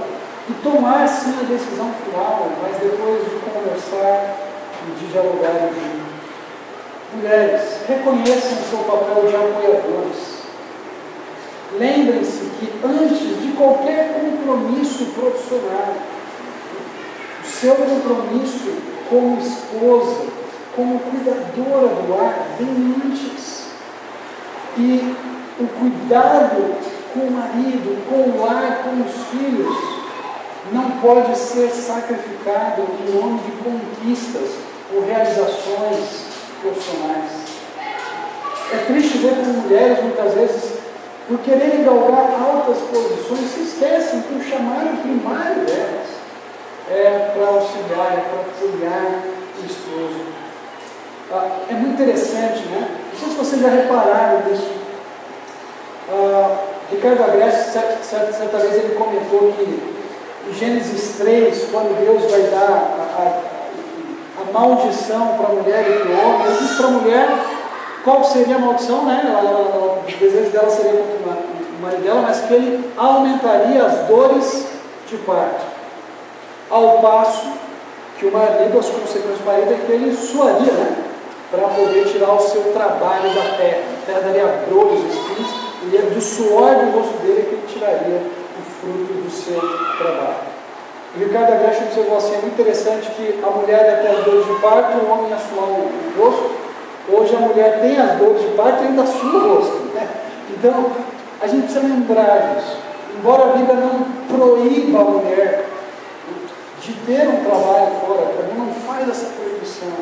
E tomar sim a decisão final, mas depois de conversar e de dialogar juntos. Mulheres, reconheçam o seu papel de apoiadores. Lembrem-se que antes de qualquer compromisso profissional, o seu compromisso como esposa, como cuidadora do lar, vem antes. E o cuidado com o marido, com o lar, com os filhos, não pode ser sacrificado em nome de conquistas ou realizações profissionais. É triste ver como mulheres, muitas vezes, por quererem galgar altas posições, se esquecem que o chamado primário delas é para auxiliar, é para auxiliar o esposo. Ah, é muito interessante, né? Não sei se vocês já repararam nisso. Ah, Ricardo Agreste, certa, certa, certa, vez, ele comentou que em Gênesis 3, quando Deus vai dar a, a, a maldição para a mulher e para o homem, ele diz para a mulher qual seria a maldição, né? Ela, ela, o desejo dela seria contra o marido dela, mas que ele aumentaria as dores de parto. Ao passo que o marido, as consequências do marido é que ele suaria, né? Para poder tirar o seu trabalho da terra. A terra daria dores, espinhos, e é do suor do rosto dele que ele tiraria o fruto do seu trabalho. O Ricardo Agreste observou assim: é muito interessante que a mulher ter as dores de parto, o homem suar o rosto. Hoje a mulher tem as dores de parto e ainda sua o rosto. Né? Então, a gente precisa lembrar disso. Embora a Bíblia não proíba a mulher de ter um trabalho fora, a Bíblia não faz essa proibição.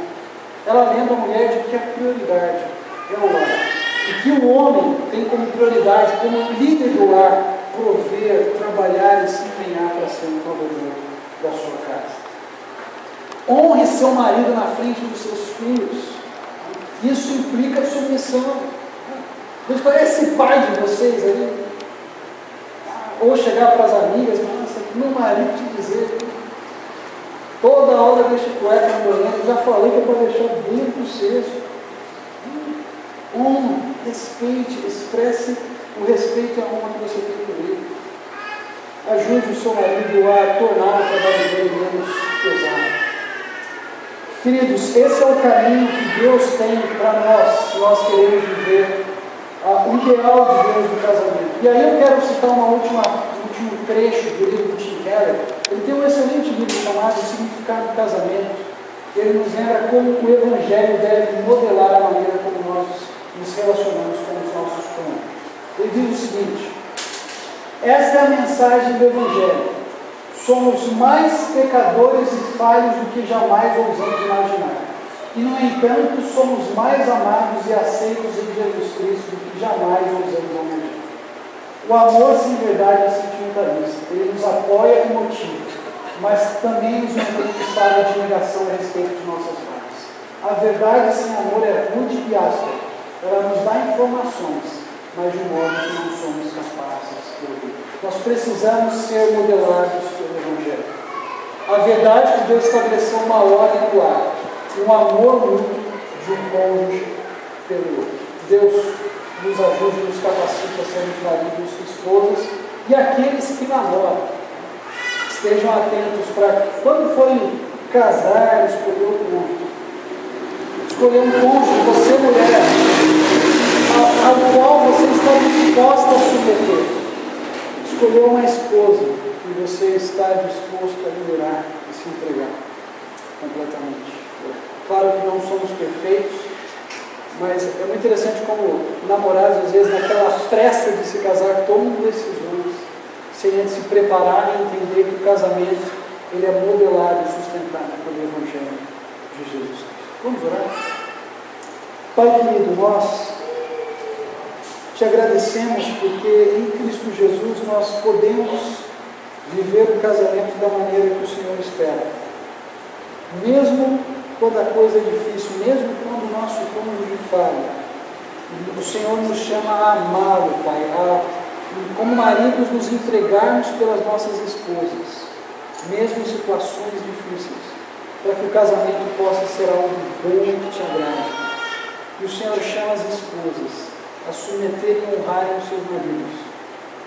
Ela lembra a mulher de que a prioridade é o lar. E que o homem tem como prioridade, como líder do lar, prover, trabalhar e se empenhar para ser um provedor da sua casa. Honre seu marido na frente dos seus filhos. Isso implica submissão. Deus parece esse pai de vocês ali. Ou chegar para as amigas, nossa, meu marido te dizer. Toda hora deixa cueca no banheiro. Já falei que é para deixar dentro do cesto. Honra, respeite, expresse o respeito e a honra que você tem por ele. Ajude o seu marido a tornar o trabalho dele menos pesado. Queridos, esse é o caminho que Deus tem para nós, se nós queremos viver uh, o ideal de Deus no casamento. E aí eu quero citar uma última, um último trecho do livro de Keller. Ele tem um excelente livro chamado O Significado do Casamento. Ele nos lembra como o Evangelho deve modelar a maneira como nós nos relacionamos com os nossos cônjuges. Ele diz o seguinte: esta é a mensagem do Evangelho. Somos mais pecadores e falhos do que jamais ousamos imaginar. E, no entanto, somos mais amados e aceitos em Jesus Cristo do que jamais ousamos imaginar. O amor, sem verdade, é sentimentalista. Ele nos apoia e motiva, mas também nos mantém em estado de negação a respeito de nossas falhas. A verdade sem amor é rude e áspera. Ela nos dá informações, mas de um modo que não somos capazes de ouvir. Nós precisamos ser modelados pelo Evangelho. A verdade que Deus estabeleceu uma ordem no lar, um amor mútuo de um cônjuge pelo outro. Deus nos ajude e nos capacite a sermos maridos e esposas e aqueles que namoram. Estejam atentos para quando forem casar, escolher o cônjuge. Escolher um cônjuge, você mulher, ao, ao qual você está disposta a submeter escolheu uma esposa e você está disposto a liderar e se entregar completamente. Claro que não somos perfeitos, mas é muito interessante como namorados, às vezes, naquela pressa de se casar, tomam decisões sem antes se preparar e entender que o casamento ele é modelado e sustentado pelo Evangelho de Jesus Vamos orar? Pai querido, nós te agradecemos porque em Cristo Jesus nós podemos viver o casamento da maneira que o Senhor espera. Mesmo quando a coisa é difícil, mesmo quando o nosso cônjuge falha, o Senhor nos chama a amá-lo, Pai, a, como maridos, nos entregarmos pelas nossas esposas, mesmo em situações difíceis, para que o casamento possa ser algo bom que te agrade. E o Senhor chama as esposas a submeterem e honrarem os seus maridos,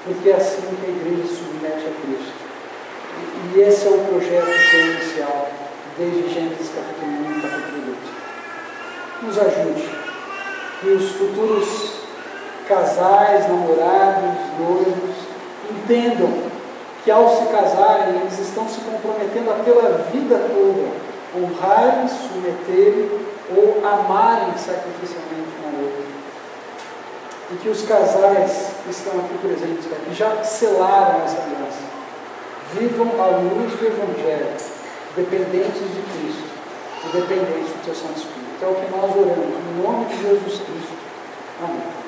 porque é assim que a igreja se submete a Cristo. E, esse é o projeto é inicial, desde Gênesis capítulo 1 capítulo 2. Nos ajude, que os futuros casais, namorados, noivos, entendam que ao se casarem, eles estão se comprometendo a pela vida toda honrarem, submeterem ou amarem sacrificialmente um ao outro e que os casais que estão aqui presentes, que já selaram essa aliança, vivam a luz do Evangelho, dependentes de Cristo dependentes do seu Santo Espírito. É o que nós oramos, em nome de Jesus Cristo. Amém.